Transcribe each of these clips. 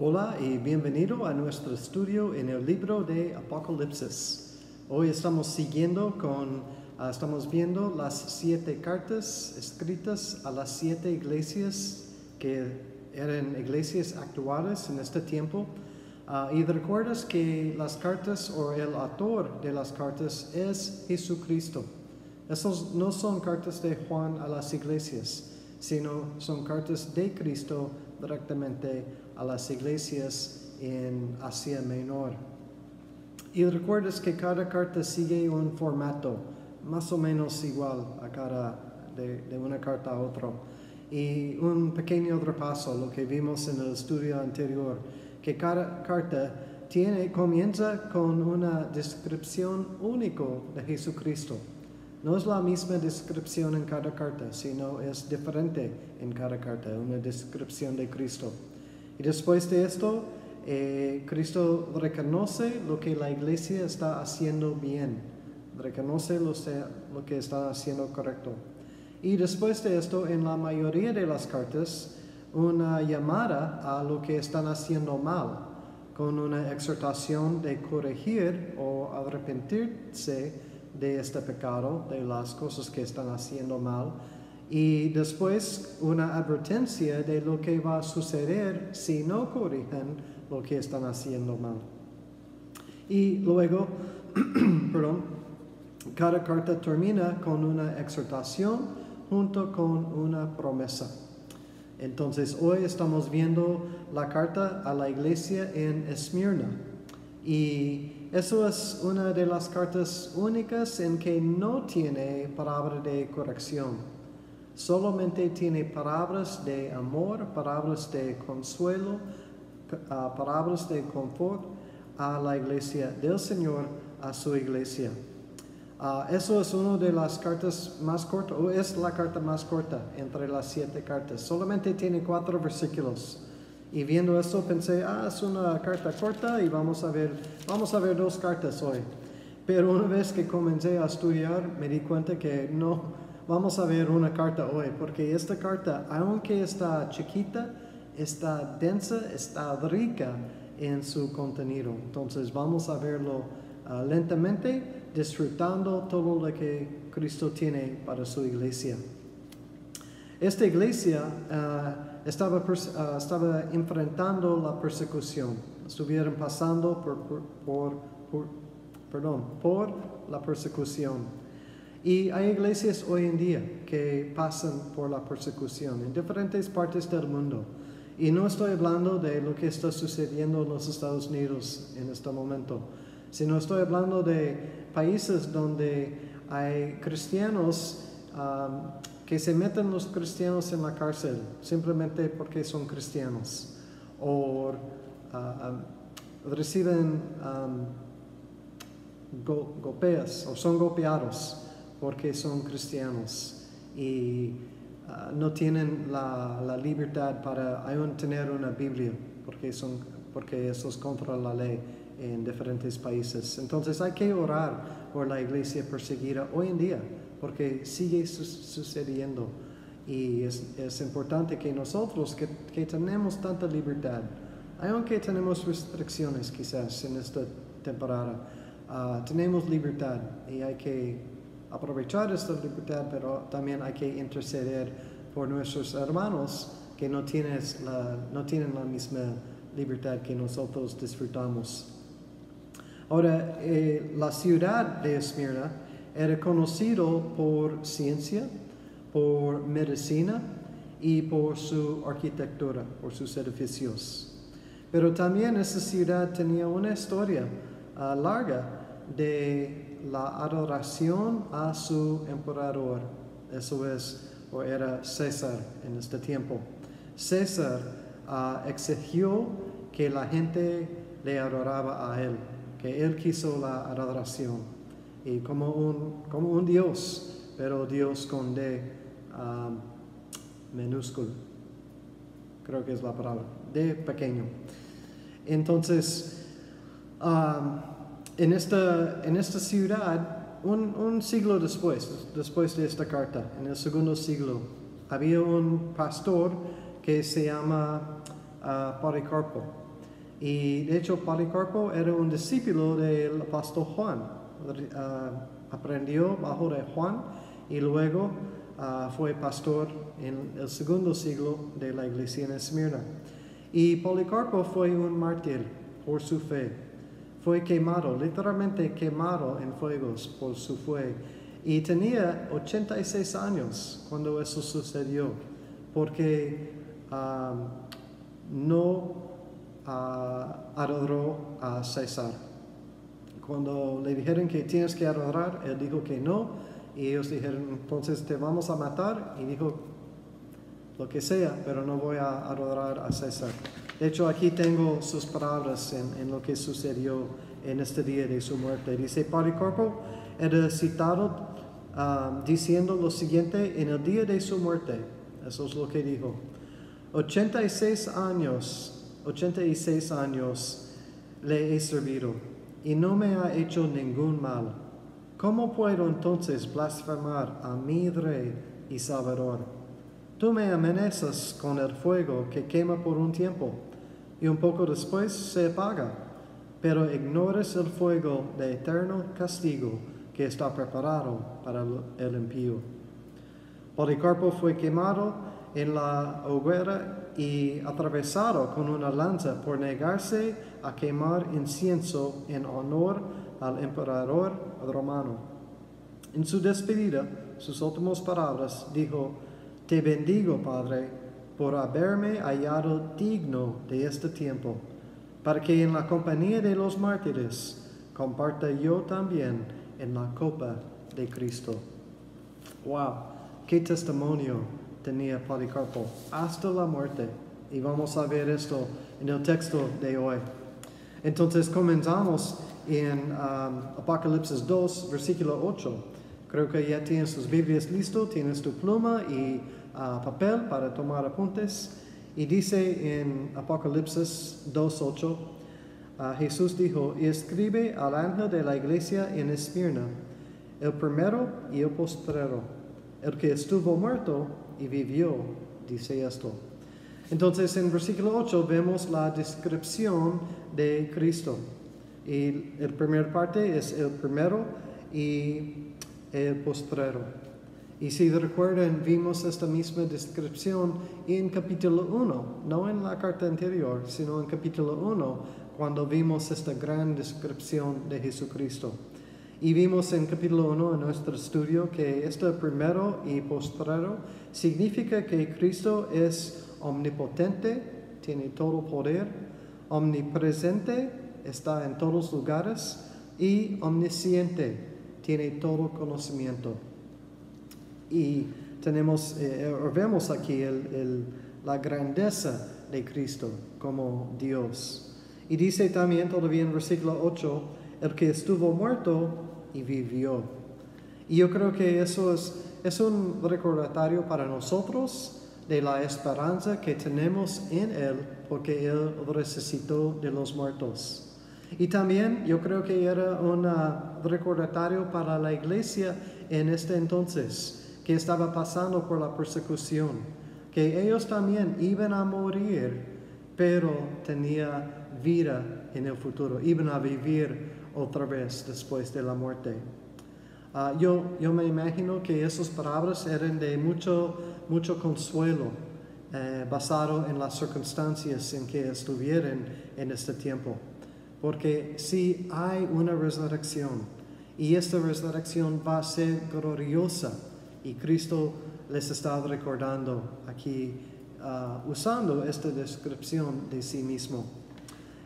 Hola y bienvenido a nuestro estudio en el libro de Apocalipsis. Hoy estamos siguiendo con, ah, estamos viendo las siete cartas escritas a las siete iglesias que eran iglesias actuales en este tiempo. Ah, y recuerdas que las cartas o el autor de las cartas es Jesucristo. Esas no son cartas de Juan a las iglesias, sino son cartas de Cristo directamente a las iglesias en Asia Menor. Y recuerdas que cada carta sigue un formato más o menos igual a cada de, una carta a otra. Y un pequeño repaso, lo que vimos en el estudio anterior, que cada carta tiene, comienza con una descripción único de Jesucristo. No es la misma descripción en cada carta, sino es diferente en cada carta, una descripción de Cristo. Y después de esto, eh, Cristo reconoce lo que la iglesia está haciendo bien, reconoce lo, lo que está haciendo correcto. Y después de esto, en la mayoría de las cartas, una llamada a lo que están haciendo mal, con una exhortación de corregir o arrepentirse de este pecado, de las cosas que están haciendo mal, y después una advertencia de lo que va a suceder si no corrigen lo que están haciendo mal. Y luego, perdón, cada carta termina con una exhortación junto con una promesa. Entonces hoy estamos viendo la carta a la iglesia en Esmirna y eso es una de las cartas únicas en que no tiene palabra de corrección. Solamente tiene palabras de amor, palabras de consuelo, uh, palabras de confort a la iglesia del Señor, a su iglesia. Uh, eso es una de las cartas más cortas, o es la carta más corta entre las siete cartas. Solamente tiene cuatro versículos. Y viendo eso pensé, ah, es una carta corta y vamos a ver, vamos a ver dos cartas hoy. Pero una vez que comencé a estudiar me di cuenta que no, vamos a ver una carta hoy, porque esta carta, aunque está chiquita, está densa, está rica en su contenido. Entonces vamos a verlo uh, lentamente, disfrutando todo lo que Cristo tiene para su iglesia. Esta iglesia uh, estaba, uh, estaba enfrentando la persecución, estuvieron pasando por, por, por, perdón, por la persecución. Y hay iglesias hoy en día que pasan por la persecución en diferentes partes del mundo. Y no estoy hablando de lo que está sucediendo en los Estados Unidos en este momento, sino estoy hablando de países donde hay cristianos um, que se meten los cristianos en la cárcel simplemente porque son cristianos o ah, ah, reciben golpes o son golpeados porque son cristianos y ah, no tienen la, libertad para aún tener una Biblia porque, son, porque eso es contra la ley en diferentes países. Entonces hay que orar por la iglesia perseguida hoy en día porque sigue sucediendo. Y es, importante que nosotros, que, tenemos tanta libertad, aunque tenemos restricciones quizás en esta temporada, ah, tenemos libertad y hay que aprovechar esta libertad, pero también hay que interceder por nuestros hermanos que no, tienes la, no tienen la misma libertad que nosotros disfrutamos. Ahora, eh, la ciudad de Esmirna era conocido por ciencia, por medicina y por su arquitectura, por sus edificios. Pero también esa ciudad tenía una historia ah, larga de la adoración a su emperador, eso es, o era César en este tiempo. César ah, exigió que la gente le adoraba a él, que él quiso la adoración y como un, como un Dios, pero Dios con D um, minúsculo. Creo que es la palabra, D pequeño. Entonces, um, en, esta, en esta ciudad, un, siglo después, después de esta carta, en el segundo siglo, había un pastor que se llama uh, Policarpo. Y de hecho, Policarpo era un discípulo del apóstol Juan. Ah, aprendió bajo de Juan y luego ah, fue pastor en el segundo siglo de la iglesia en Esmirna. Y Policarpo fue un mártir por su fe. Fue quemado, literalmente quemado en fuegos por su fe. Y tenía 86 años cuando eso sucedió, porque ah, no adoró a César. Cuando le dijeron que tienes que adorar, él dijo que no, y ellos dijeron, entonces te vamos a matar, y dijo, lo que sea, pero no voy a adorar a César. De hecho, aquí tengo sus palabras en, lo que sucedió en este día de su muerte. Dice, Policarpo era citado um, diciendo lo siguiente en el día de su muerte. Eso es lo que dijo. 86 años 86 años le he servido y no me ha hecho ningún mal. ¿Cómo puedo entonces blasfemar a mi Rey y Salvador? Tú me amenazas con el fuego que quema por un tiempo y un poco después se apaga, pero ignores el fuego de eterno castigo que está preparado para el impío. Policarpo fue quemado en la hoguera y atravesado con una lanza por negarse a quemar incienso en honor al emperador romano. En su despedida, sus últimas palabras, dijo, Te bendigo, Padre, por haberme hallado digno de este tiempo, para que en la compañía de los mártires comparta yo también en la copa de Cristo. ¡Wow! ¡Qué testimonio! tenía Policarpo hasta la muerte. Y vamos a ver esto en el texto de hoy. Entonces comenzamos en um, Apocalipsis 2, versículo 8. Creo que ya tienes tus Biblias listo, tienes tu pluma y uh, papel para tomar apuntes. Y dice en Apocalipsis 2, 8, uh, Jesús dijo, y escribe al ángel de la iglesia en Esmirna, el primero y el postrero, el que estuvo muerto y vivió, dice esto. Entonces en versículo 8 vemos la descripción de Cristo. Y el primer parte es el primero y el postrero. Y si recuerdan, vimos esta misma descripción en capítulo 1, no en la carta anterior, sino en capítulo 1, cuando vimos esta gran descripción de Jesucristo. Y vimos en capítulo 1 en nuestro estudio que este primero y postrero significa que Cristo es omnipotente, tiene todo poder, omnipresente, está en todos lugares y omnisciente, tiene todo conocimiento. Y tenemos, eh, vemos aquí la grandeza de Cristo como Dios. Y dice también todavía en versículo 8, el que estuvo muerto y vivió. Y yo creo que eso es, es un recordatorio para nosotros de la esperanza que tenemos en Él porque Él resucitó de los muertos. Y también yo creo que era un recordatorio para la iglesia en este entonces, que estaba pasando por la persecución, que ellos también iban a morir, pero tenía vida en el futuro, iban a vivir otra vez después de la muerte. Ah, yo, yo me imagino que esas palabras eran de mucho, mucho consuelo, eh, basado en las circunstancias en que estuvieron en este tiempo. Porque si hay una resurrección y esta resurrección va a ser gloriosa y Cristo les está recordando aquí ah, usando esta descripción de sí mismo.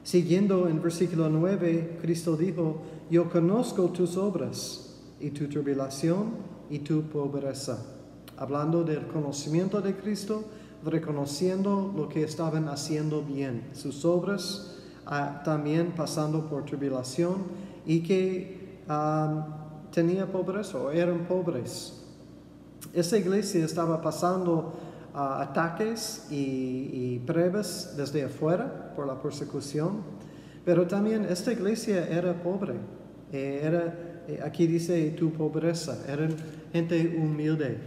Siguiendo en versículo 9, Cristo dijo, yo conozco tus obras y tu tribulación y tu pobreza. Hablando del conocimiento de Cristo, reconociendo lo que estaban haciendo bien, sus obras, ah, también pasando por tribulación y que ah, tenía pobreza o eran pobres. Esa iglesia estaba pasando ataques y, pruebas desde afuera por la persecución, pero también esta iglesia era pobre. Eh, era, eh, aquí dice tu pobreza, eran gente humilde.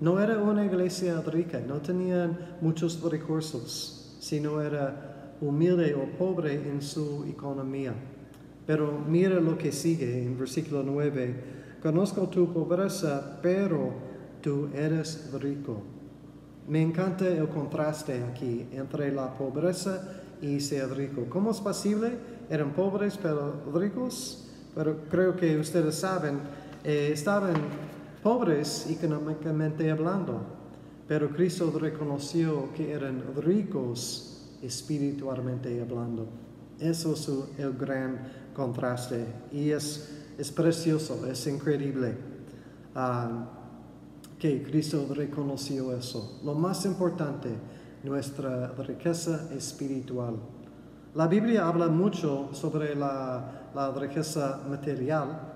No era una iglesia rica, no tenían muchos recursos, sino era humilde o pobre en su economía. Pero mira lo que sigue en versículo 9. Conozco tu pobreza, pero tú eres rico. Me encanta el contraste aquí entre la pobreza y ser rico. ¿Cómo es posible? Eran pobres pero ricos, pero creo que ustedes saben, eh, estaban pobres económicamente hablando, pero Cristo reconoció que eran ricos espiritualmente hablando. Eso es el gran contraste y es, es precioso, es increíble ah, que Cristo reconoció eso. Lo más importante, nuestra riqueza espiritual. La Biblia habla mucho sobre la, riqueza material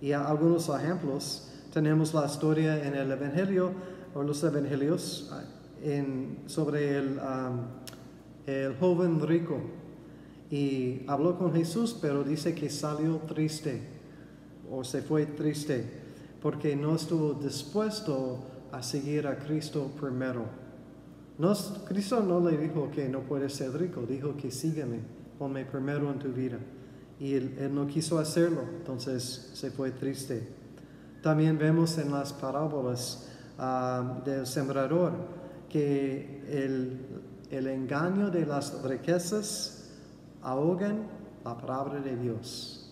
y algunos ejemplos. Tenemos la historia en el Evangelio o los Evangelios sobre el, el joven rico y habló con Jesús, pero dice que salió triste o se fue triste porque no estuvo dispuesto a seguir a Cristo primero. Cristo no le dijo que no puede ser rico, dijo que sígueme, ponme primero en tu vida. Y él, no quiso hacerlo, entonces se fue triste. También vemos en las parábolas ah, del sembrador que el, el engaño de las riquezas ahogan la palabra de Dios.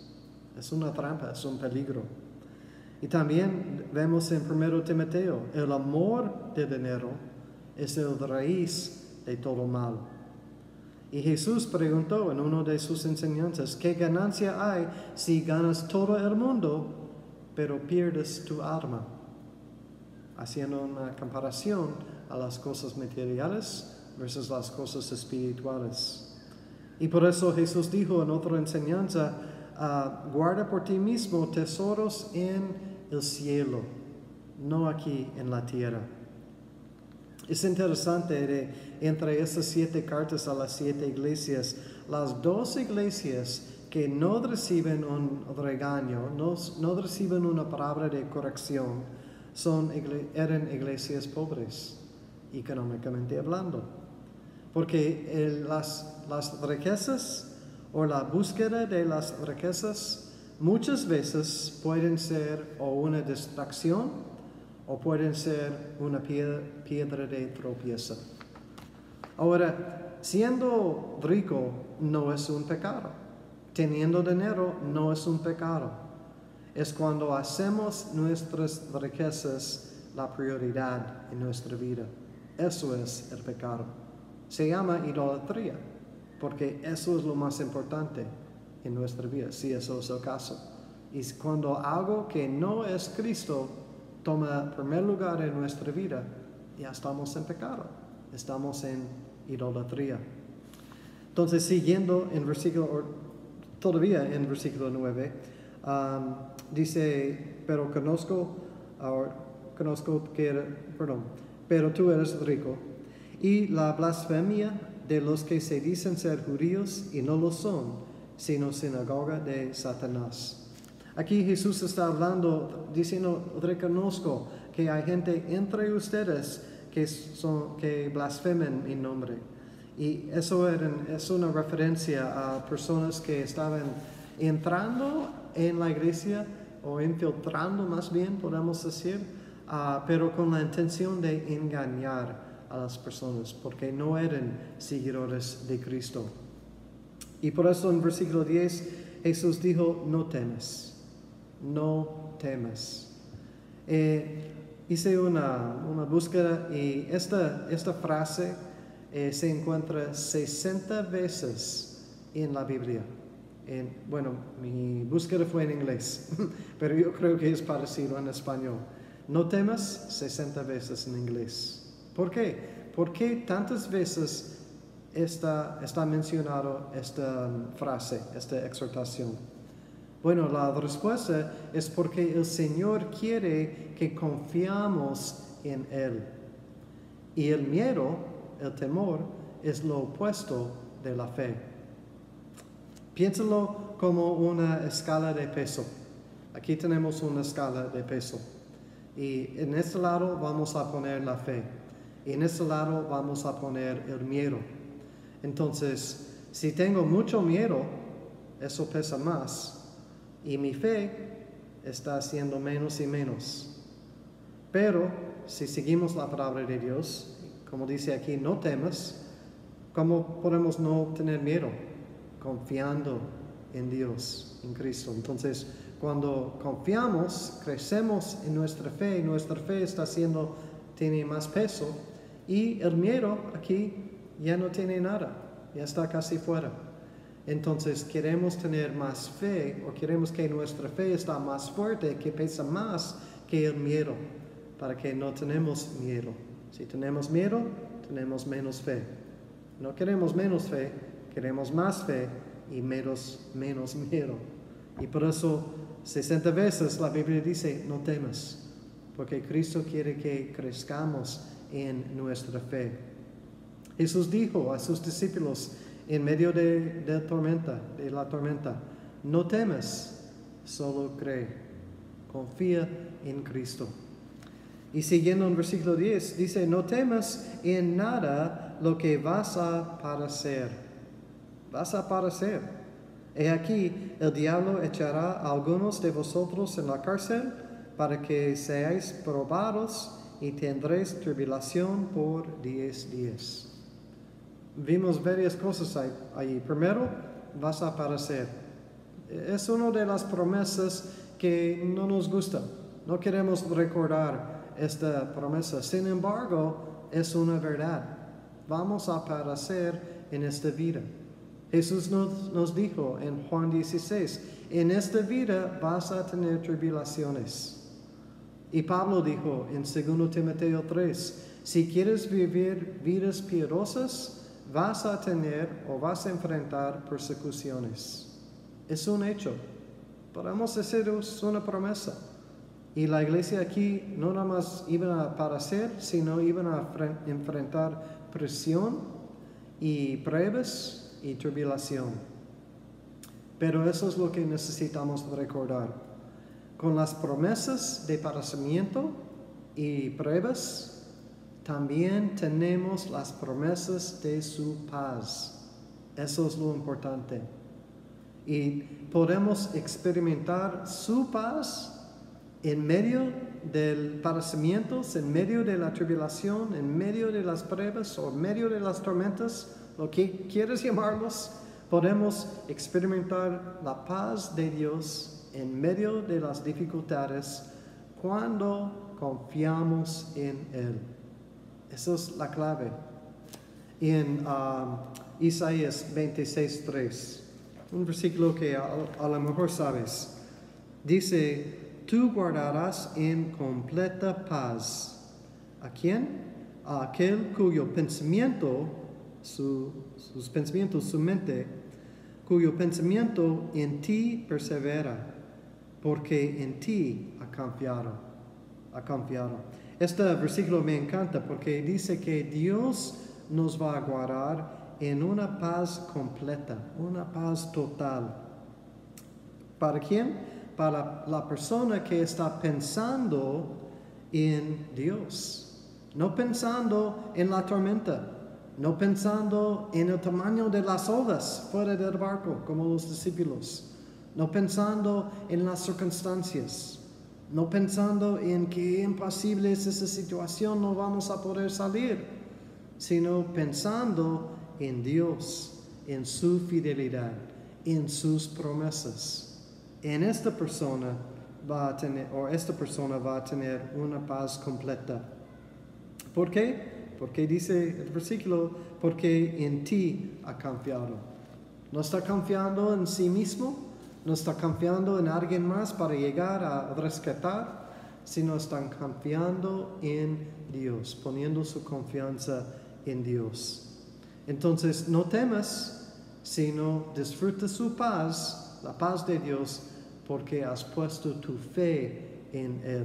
Es una trampa, es un peligro. Y también vemos en 1 Timoteo, el amor de dinero es el raíz de todo mal. Y Jesús preguntó en una de sus enseñanzas, ¿qué ganancia hay si ganas todo el mundo, pero pierdes tu alma? Haciendo una comparación a las cosas materiales versus las cosas espirituales. Y por eso Jesús dijo en otra enseñanza, ah, guarda por ti mismo tesoros en el cielo, no aquí en la tierra. Es interesante entre estas siete cartas a las siete iglesias, las dos iglesias que no reciben un regaño, no, no reciben una palabra de corrección, son, eran iglesias pobres, económicamente hablando. Porque las las riquezas o la búsqueda de las riquezas muchas veces pueden ser o una distracción o pueden ser una piedra, de tropiezo. Ahora, siendo rico no es un pecado. Teniendo dinero no es un pecado. Es cuando hacemos nuestras riquezas la prioridad en nuestra vida. Eso es el pecado. Se llama idolatría porque eso es lo más importante en nuestra vida, si eso es el caso. Y cuando algo que no es Cristo toma primer lugar en nuestra vida, ya estamos en pecado, estamos en idolatría. Entonces, siguiendo en versículo, todavía en versículo 9, um, dice, pero conozco, conozco que, perdón, pero tú eres rico, y la blasfemia de los que se dicen ser judíos y no lo son, sino sinagoga de Satanás. Aquí Jesús está hablando, diciendo, reconozco que hay gente entre ustedes que, son, que blasfemen mi nombre. Y eso es una referencia a personas que estaban entrando en la iglesia o infiltrando más bien, podemos decir, ah, pero con la intención de engañar a las personas porque no eran seguidores de Cristo. Y por eso en versículo 10 Jesús dijo, no temes, no temes. Eh, hice una, una, búsqueda y esta, esta frase eh, se encuentra 60 veces en la Biblia. En, bueno, mi búsqueda fue en inglés, pero yo creo que es parecido en español. No temas 60 veces en inglés. ¿Por qué? ¿Por qué tantas veces está, está mencionado esta frase, esta exhortación? Bueno, la respuesta es porque el Señor quiere que confiamos en Él. Y el miedo, el temor, es lo opuesto de la fe. Piénsalo como una escala de peso. Aquí tenemos una escala de peso. Y en este lado vamos a poner la fe. Y en este lado vamos a poner el miedo. Entonces, si tengo mucho miedo, eso pesa más y mi fe está haciendo menos y menos. Pero si seguimos la palabra de Dios, como dice aquí, no temas, ¿cómo podemos no tener miedo? Confiando en Dios, en Cristo. Entonces, cuando confiamos, crecemos en nuestra fe, y nuestra fe está haciendo, tiene más peso, y el miedo aquí ya no tiene nada, ya está casi fuera. Entonces queremos tener más fe o queremos que nuestra fe está más fuerte, que pesa más que el miedo, para que no tenemos miedo. Si tenemos miedo, tenemos menos fe. No queremos menos fe, queremos más fe y menos, menos miedo. Y por eso 60 veces la Biblia dice, no temas, porque Cristo quiere que crezcamos en nuestra fe. Jesús dijo a sus discípulos en medio de, tormenta, de la tormenta, no temas, solo cree, confía en Cristo. Y siguiendo en versículo 10, dice, no temas en nada lo que vas a padecer. Vas a padecer. He aquí, el diablo echará a algunos de vosotros en la cárcel para que seáis probados y tendréis tribulación por diez días. Vimos varias cosas ahí. Primero, vas a aparecer. Es una de las promesas que no nos gusta. No queremos recordar esta promesa. Sin embargo, es una verdad. Vamos a aparecer en esta vida. Jesús nos, nos dijo en Juan 16, en esta vida vas a tener tribulaciones. Y Pablo dijo en 2 Timoteo 3, si quieres vivir vidas piadosas, vas a tener o vas a enfrentar persecuciones. Es un hecho. Podemos decir es una promesa. Y la iglesia aquí no nada más iban a padecer, sino iban a enfrentar presión y pruebas y tribulación. Pero eso es lo que necesitamos recordar con las promesas de padecimiento y pruebas, también tenemos las promesas de su paz. Eso es lo importante. Y podemos experimentar su paz en medio del padecimiento, en medio de la tribulación, en medio de las pruebas o en medio de las tormentas, lo que quieras llamarlos, podemos experimentar la paz de Dios en medio de las dificultades cuando confiamos en Él. Esa es la clave. En um, Isaías 26.3, un versículo que a, a lo mejor sabes, dice, tú guardarás en completa paz. ¿A quién? A aquel cuyo pensamiento, su, sus pensamientos, su mente, cuyo pensamiento en ti persevera porque en ti ha confiado, ha confiado. Este versículo me encanta porque dice que Dios nos va a guardar en una paz completa, una paz total. ¿Para quién? Para la persona que está pensando en Dios, no pensando en la tormenta, no pensando en el tamaño de las olas fuera del barco como los discípulos no pensando en las circunstancias, no pensando en que imposible es esa situación, no vamos a poder salir, sino pensando en Dios, en su fidelidad, en sus promesas. En esta persona va a tener, o esta persona va a tener una paz completa. ¿Por qué? Porque dice el versículo, porque en ti ha confiado. ¿No está confiando en sí mismo? No está confiando en alguien más para llegar a rescatar, sino están confiando en Dios, poniendo su confianza en Dios. Entonces, no temas, sino disfruta su paz, la paz de Dios, porque has puesto tu fe en Él.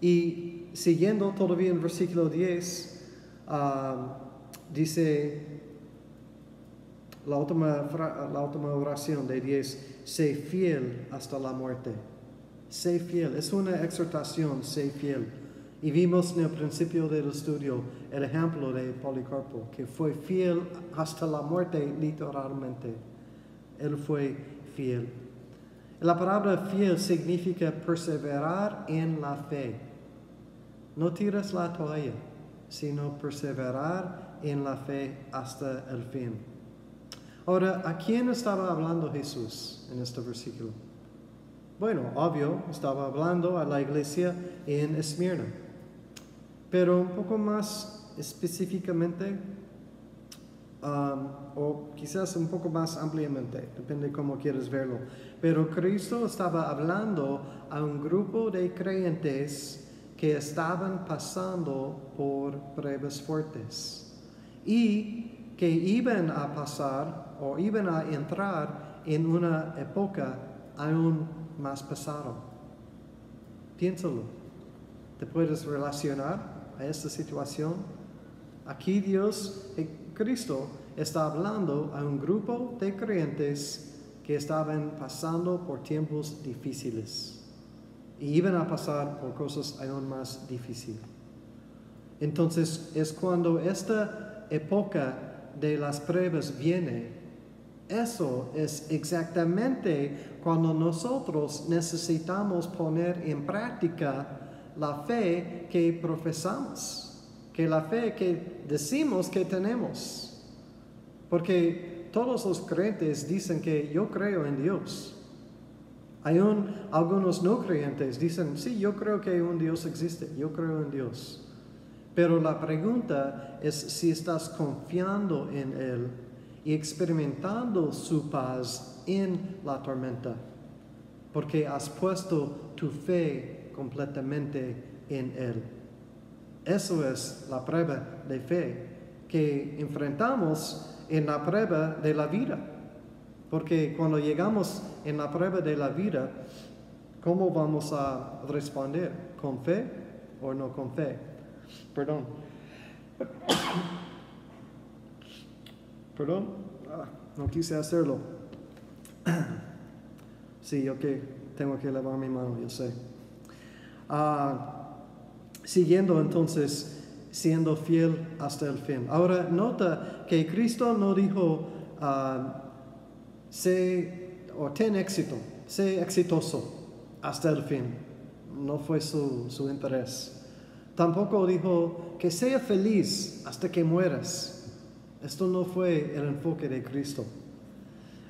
Y siguiendo todavía en versículo 10, ah, dice, la última, oración de 10, sé fiel hasta la muerte. Sé fiel, es una exhortación, sé fiel. Y vimos en el principio del estudio el ejemplo de Policarpo, que fue fiel hasta la muerte literalmente. Él fue fiel. La palabra fiel significa perseverar en la fe. No tires la toalla, sino perseverar en la fe hasta el fin. Ahora, ¿a quién estaba hablando Jesús en este versículo? Bueno, obvio, estaba hablando a la iglesia en Esmirna. Pero un poco más específicamente, um, o quizás un poco más ampliamente, depende cómo quieres verlo. Pero Cristo estaba hablando a un grupo de creyentes que estaban pasando por pruebas fuertes y que iban a pasar o iban a entrar en una época aún más pesado. Piénsalo. ¿Te puedes relacionar a esta situación? Aquí Dios, eh, Cristo, está hablando a un grupo de creyentes que estaban pasando por tiempos difíciles y iban a pasar por cosas aún más difíciles. Entonces es cuando esta época de las pruebas viene, eso es exactamente cuando nosotros necesitamos poner en práctica la fe que profesamos, que la fe que decimos que tenemos. Porque todos los creyentes dicen que yo creo en Dios. Hay algunos no creyentes dicen, sí, yo creo que un Dios existe, yo creo en Dios. Pero la pregunta es si estás confiando en Él y experimentando su paz en la tormenta, porque has puesto tu fe completamente en Él. Eso es la prueba de fe que enfrentamos en la prueba de la vida. Porque cuando llegamos en la prueba de la vida, ¿cómo vamos a responder? ¿Con fe o no con fe? Perdón. Perdón, ah, no quise hacerlo. Sí, ok, tengo que lavar mi mano, yo sé. Ah, siguiendo entonces, siendo fiel hasta el fin. Ahora, nota que Cristo no dijo, uh, sé o ten éxito, sé exitoso hasta el fin. No fue su, su interés. Tampoco dijo que sea feliz hasta que mueras. Esto no fue el enfoque de Cristo.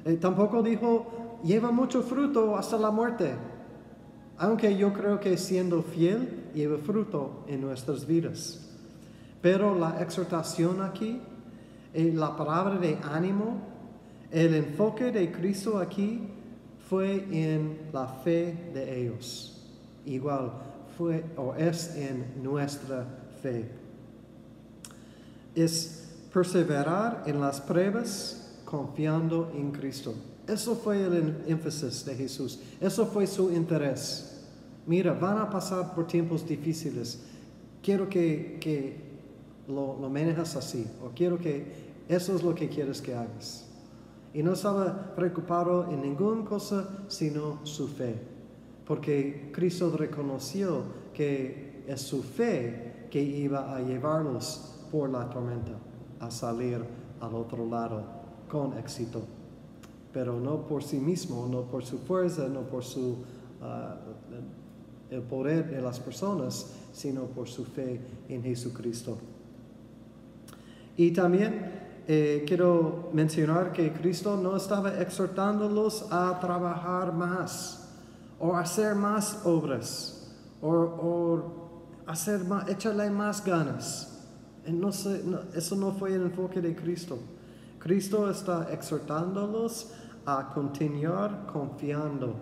Eh, tampoco dijo, lleva mucho fruto hasta la muerte. Aunque yo creo que siendo fiel lleva fruto en nuestras vidas. Pero la exhortación aquí, eh, la palabra de ánimo, el enfoque de Cristo aquí fue en la fe de ellos. Igual o es en nuestra fe. Es perseverar en las pruebas confiando en Cristo. Eso fue el énfasis de Jesús. Eso fue su interés. Mira, van a pasar por tiempos difíciles. Quiero que, que lo, lo manejas así. O quiero que eso es lo que quieres que hagas. Y no estaba preocupado en ninguna cosa sino su fe. Porque Cristo reconoció que es su fe que iba a llevarlos por la tormenta a salir al otro lado con éxito, pero no por sí mismo, no por su fuerza, no por su, ah, el poder de las personas, sino por su fe en Jesucristo. Y también eh, quiero mencionar que Cristo no estaba exhortándolos a trabajar más o hacer más obras o, o hacer más, echarle más ganas. No eso no fue el enfoque de Cristo. Cristo está exhortándolos a continuar confiando,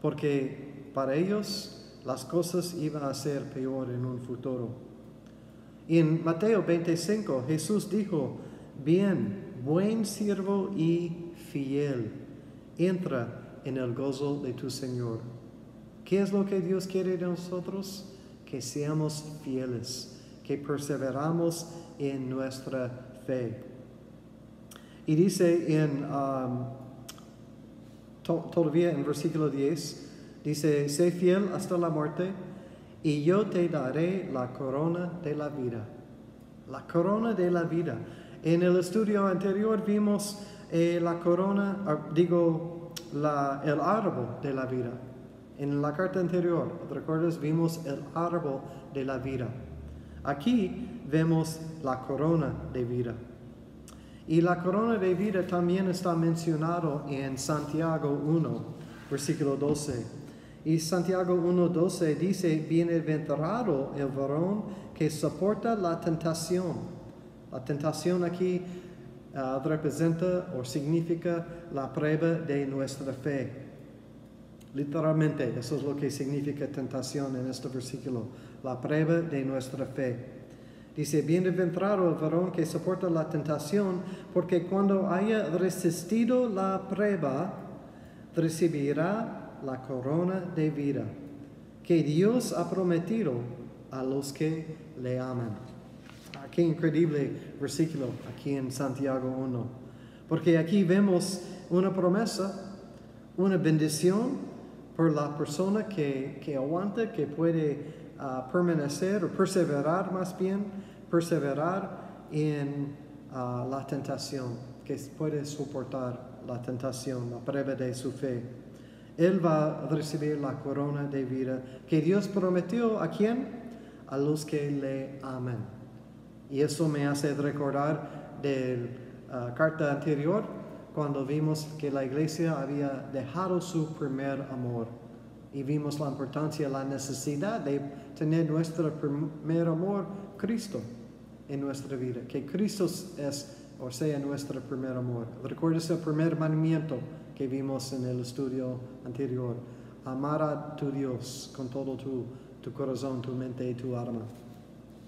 porque para ellos las cosas iban a ser peor en un futuro. Y en Mateo 25 Jesús dijo, bien, buen siervo y fiel, entra en el gozo de tu Señor. ¿Qué es lo que Dios quiere de nosotros? Que seamos fieles que perseveramos en nuestra fe. Y dice en, um, todavía en versículo 10, dice, sé fiel hasta la muerte y yo te daré la corona de la vida. La corona de la vida. En el estudio anterior vimos eh, la corona, ah, digo, la, el árbol de la vida. En la carta anterior, ¿recuerdas? Vimos el árbol de la vida. Aquí vemos la corona de vida. Y la corona de vida también está mencionado en Santiago 1, versículo 12. Y Santiago 1.12 dice, bienaventurado el varón que soporta la tentación. La tentación aquí ah, representa o significa la prueba de nuestra fe. Literalmente, eso es lo que significa tentación en este versículo, la prueba de nuestra fe. Dice, bienaventurado el varón que soporta la tentación, porque cuando haya resistido la prueba, recibirá la corona de vida que Dios ha prometido a los que le aman. Ah, qué increíble versículo aquí en Santiago 1. Porque aquí vemos una promesa, una bendición por la persona que, que aguanta, que puede permanecer o perseverar más bien, perseverar en ah, la tentación, que puede soportar la tentación, la prueba de su fe. Él va a recibir la corona de vida que Dios prometió a quién? A los que le aman. Y eso me hace recordar de la ah, carta anterior, cuando vimos que la iglesia había dejado su primer amor y vimos la importancia, la necesidad de tener nuestro primer amor, Cristo, en nuestra vida. Que Cristo es o sea nuestro primer amor. ¿Recuerdas el primer mandamiento que vimos en el estudio anterior? Amar a tu Dios con todo tu, tu corazón, tu mente y tu alma.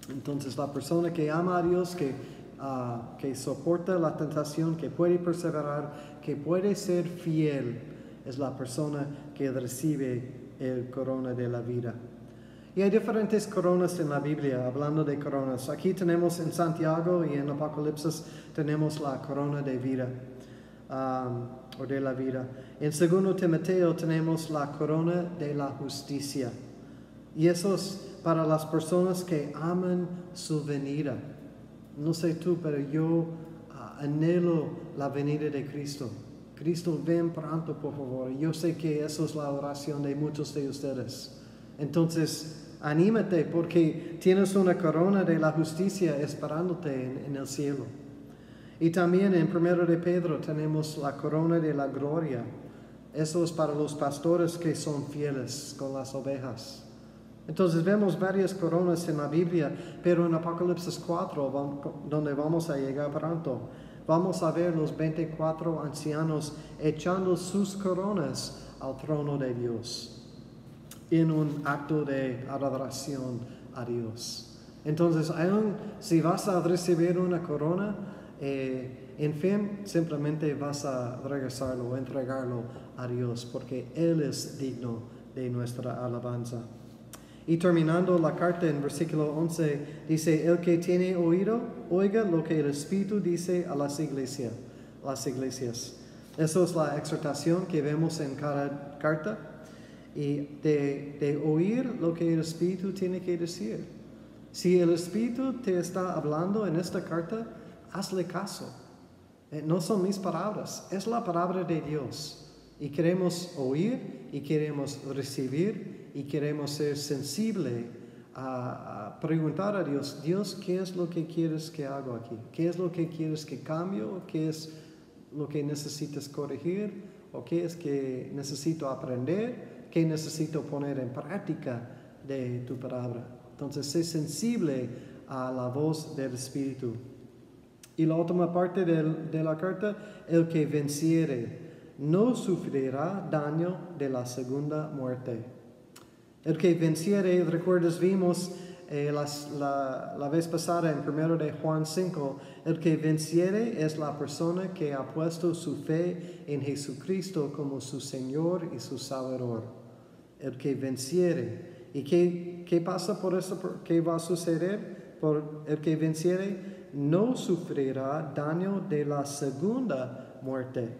Entonces la persona que ama a Dios, que, ah, que soporta la tentación, que puede perseverar, que puede ser fiel, es la persona que recibe el corona de la vida. Y hay diferentes coronas en la Biblia, hablando de coronas. Aquí tenemos en Santiago y en Apocalipsis tenemos la corona de vida, um, o de la vida. En segundo Timoteo tenemos la corona de la justicia. Y eso es para las personas que aman su venida. No sé tú, pero yo uh, anhelo la venida de Cristo. Cristo, ven pronto, por favor. Yo sé que eso es la oración de muchos de ustedes. Entonces, anímate porque tienes una corona de la justicia esperándote en, el cielo. Y también en primero de Pedro tenemos la corona de la gloria. Eso es para los pastores que son fieles con las ovejas. Entonces vemos varias coronas en la Biblia, pero en Apocalipsis 4, donde vamos a llegar pronto, vamos a ver los 24 ancianos echando sus coronas al trono de Dios en un acto de adoración a Dios. Entonces, aun si vas a recibir una corona, eh, en fin, simplemente vas a regresarlo, entregarlo a Dios, porque Él es digno de nuestra alabanza. Y terminando la carta en versículo 11, dice, el que tiene oído, oiga lo que el Espíritu dice a las iglesias. Las. Eso es la exhortación que vemos en cada carta y de, de, oír lo que el Espíritu tiene que decir. Si el Espíritu te está hablando en esta carta, hazle caso. Eh, no son mis palabras, es la palabra de Dios. Y queremos oír y queremos recibir y queremos ser sensible a, preguntar a Dios, Dios, ¿qué es lo que quieres que haga aquí? ¿Qué es lo que quieres que cambie? ¿Qué es lo que necesitas corregir? ¿O qué es que necesito aprender? ¿Qué necesito poner en práctica de tu palabra? Entonces, sé sensible a la voz del Espíritu. Y la última parte de la carta, el que venciere no sufrirá daño de la segunda muerte. El que venciere, recuerdas, vimos eh, la, vez pasada en primero de Juan 5, el que venciere es la persona que ha puesto su fe en Jesucristo como su Señor y su Salvador. El que venciere. ¿Y qué, qué pasa por eso? ¿Qué va a suceder? Por el que venciere no sufrirá daño de la segunda muerte.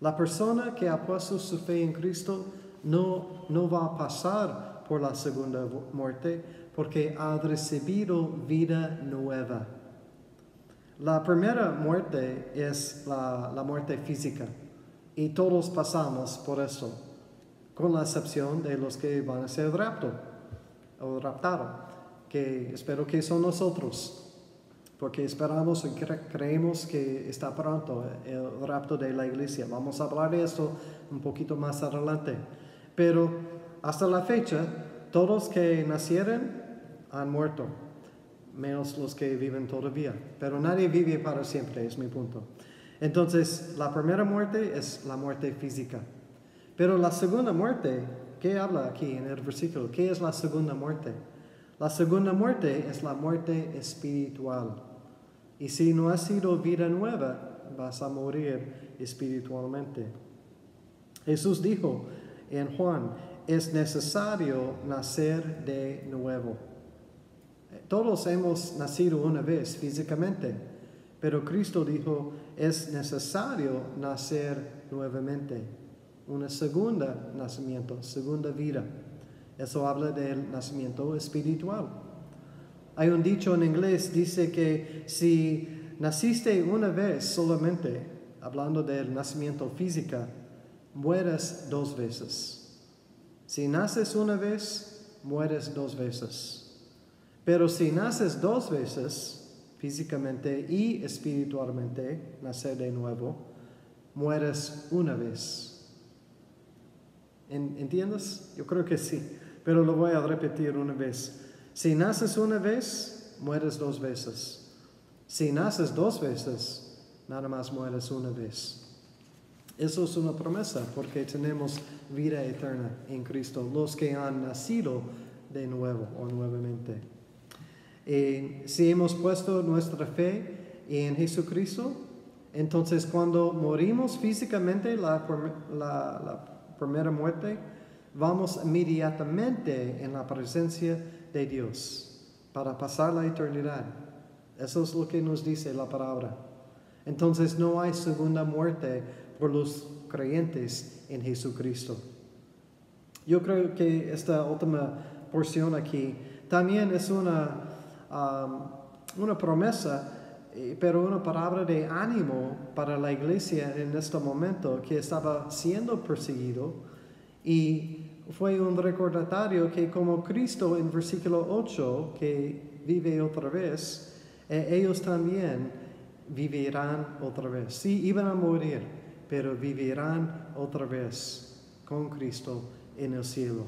La persona que ha puesto su fe en Cristo no, no va a pasar por la segunda muerte porque ha recibido vida nueva. La primera muerte es la, la muerte física y todos pasamos por eso, con la excepción de los que van a ser rapto o que espero que son nosotros porque esperamos y creemos que está pronto el rapto de la iglesia. Vamos a hablar de esto un poquito más adelante. Pero hasta la fecha, todos que nacieron han muerto, menos los que viven todavía. Pero nadie vive para siempre, es mi punto. Entonces, la primera muerte es la muerte física. Pero la segunda muerte, ¿qué habla aquí en el versículo? ¿Qué es la segunda muerte? La segunda muerte es la muerte espiritual. Y si no has sido vida nueva, vas a morir espiritualmente. Jesús dijo en Juan, es necesario nacer de nuevo. Todos hemos nacido una vez físicamente, pero Cristo dijo, es necesario nacer nuevamente. Una segunda nacimiento, segunda vida. Eso habla del nacimiento espiritual. Hay un dicho en inglés, dice que si naciste una vez solamente, hablando del nacimiento físico, mueres dos veces. Si naces una vez, mueres dos veces. Pero si naces dos veces, físicamente y espiritualmente, nacer de nuevo, mueres una vez. ¿Entiendes? Yo creo que sí pero lo voy a repetir una vez. Si naces una vez, mueres dos veces. Si naces dos veces, nada más mueres una vez. Eso es una promesa porque tenemos vida eterna en Cristo, los que han nacido de nuevo o nuevamente. Y si hemos puesto nuestra fe en Jesucristo, entonces cuando morimos físicamente la primera muerte, vamos inmediatamente en la presencia de Dios para pasar la eternidad. Eso es lo que nos dice la palabra. Entonces no hay segunda muerte por los creyentes en Jesucristo. Yo creo que esta última porción aquí también es una, una promesa, eh, pero una palabra de ánimo para la iglesia en este momento que estaba siendo perseguido y fue un recordatorio que como Cristo en versículo 8, que vive otra vez, eh, ellos también vivirán otra vez. Sí, iban a morir, pero vivirán otra vez con Cristo en el cielo.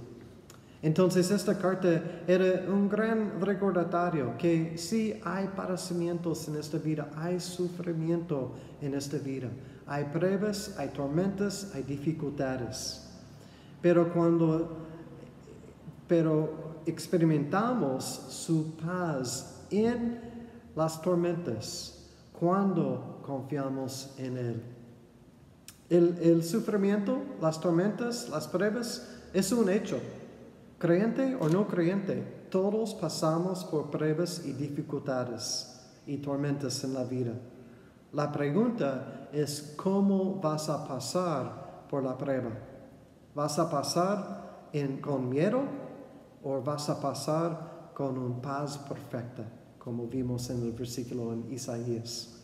Entonces esta carta era un gran recordatorio que sí hay padecimientos en esta vida, hay sufrimiento en esta vida, hay pruebas, hay tormentas, hay dificultades. Pero cuando pero experimentamos su paz en las tormentas cuando confiamos en Él. El, sufrimiento, las tormentas, las pruebas es un hecho. Creyente o no creyente, todos pasamos por pruebas y dificultades y tormentas en la vida. La pregunta es cómo vas a pasar por la prueba. ¿Vas a pasar con miedo o vas a pasar con un paz perfecta, como vimos en el versículo en Isaías?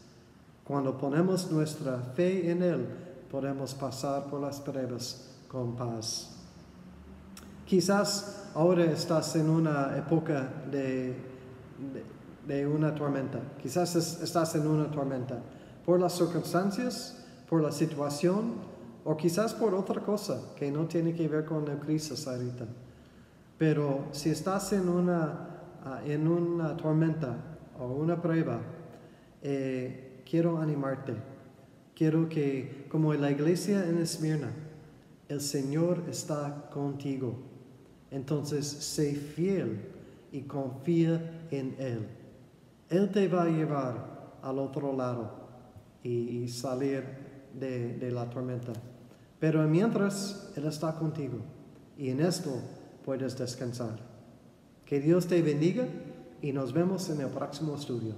Cuando ponemos nuestra fe en Él, podemos pasar por las pruebas con paz. Quizás ahora estás en una época de, de, una tormenta. Quizás estás en una tormenta por las circunstancias, por la situación, o quizás por otra cosa que no tiene que ver con la crisis ahorita. Pero si estás en una, ah, en una tormenta o una prueba, eh, quiero animarte. Quiero que, como en la iglesia en Esmirna, el Señor está contigo. Entonces, sé fiel y confía en Él. Él te va a llevar al otro lado y, salir de la tormenta. Pero mientras Él está contigo y en esto puedes descansar. Que Dios te bendiga y nos vemos en el próximo estudio.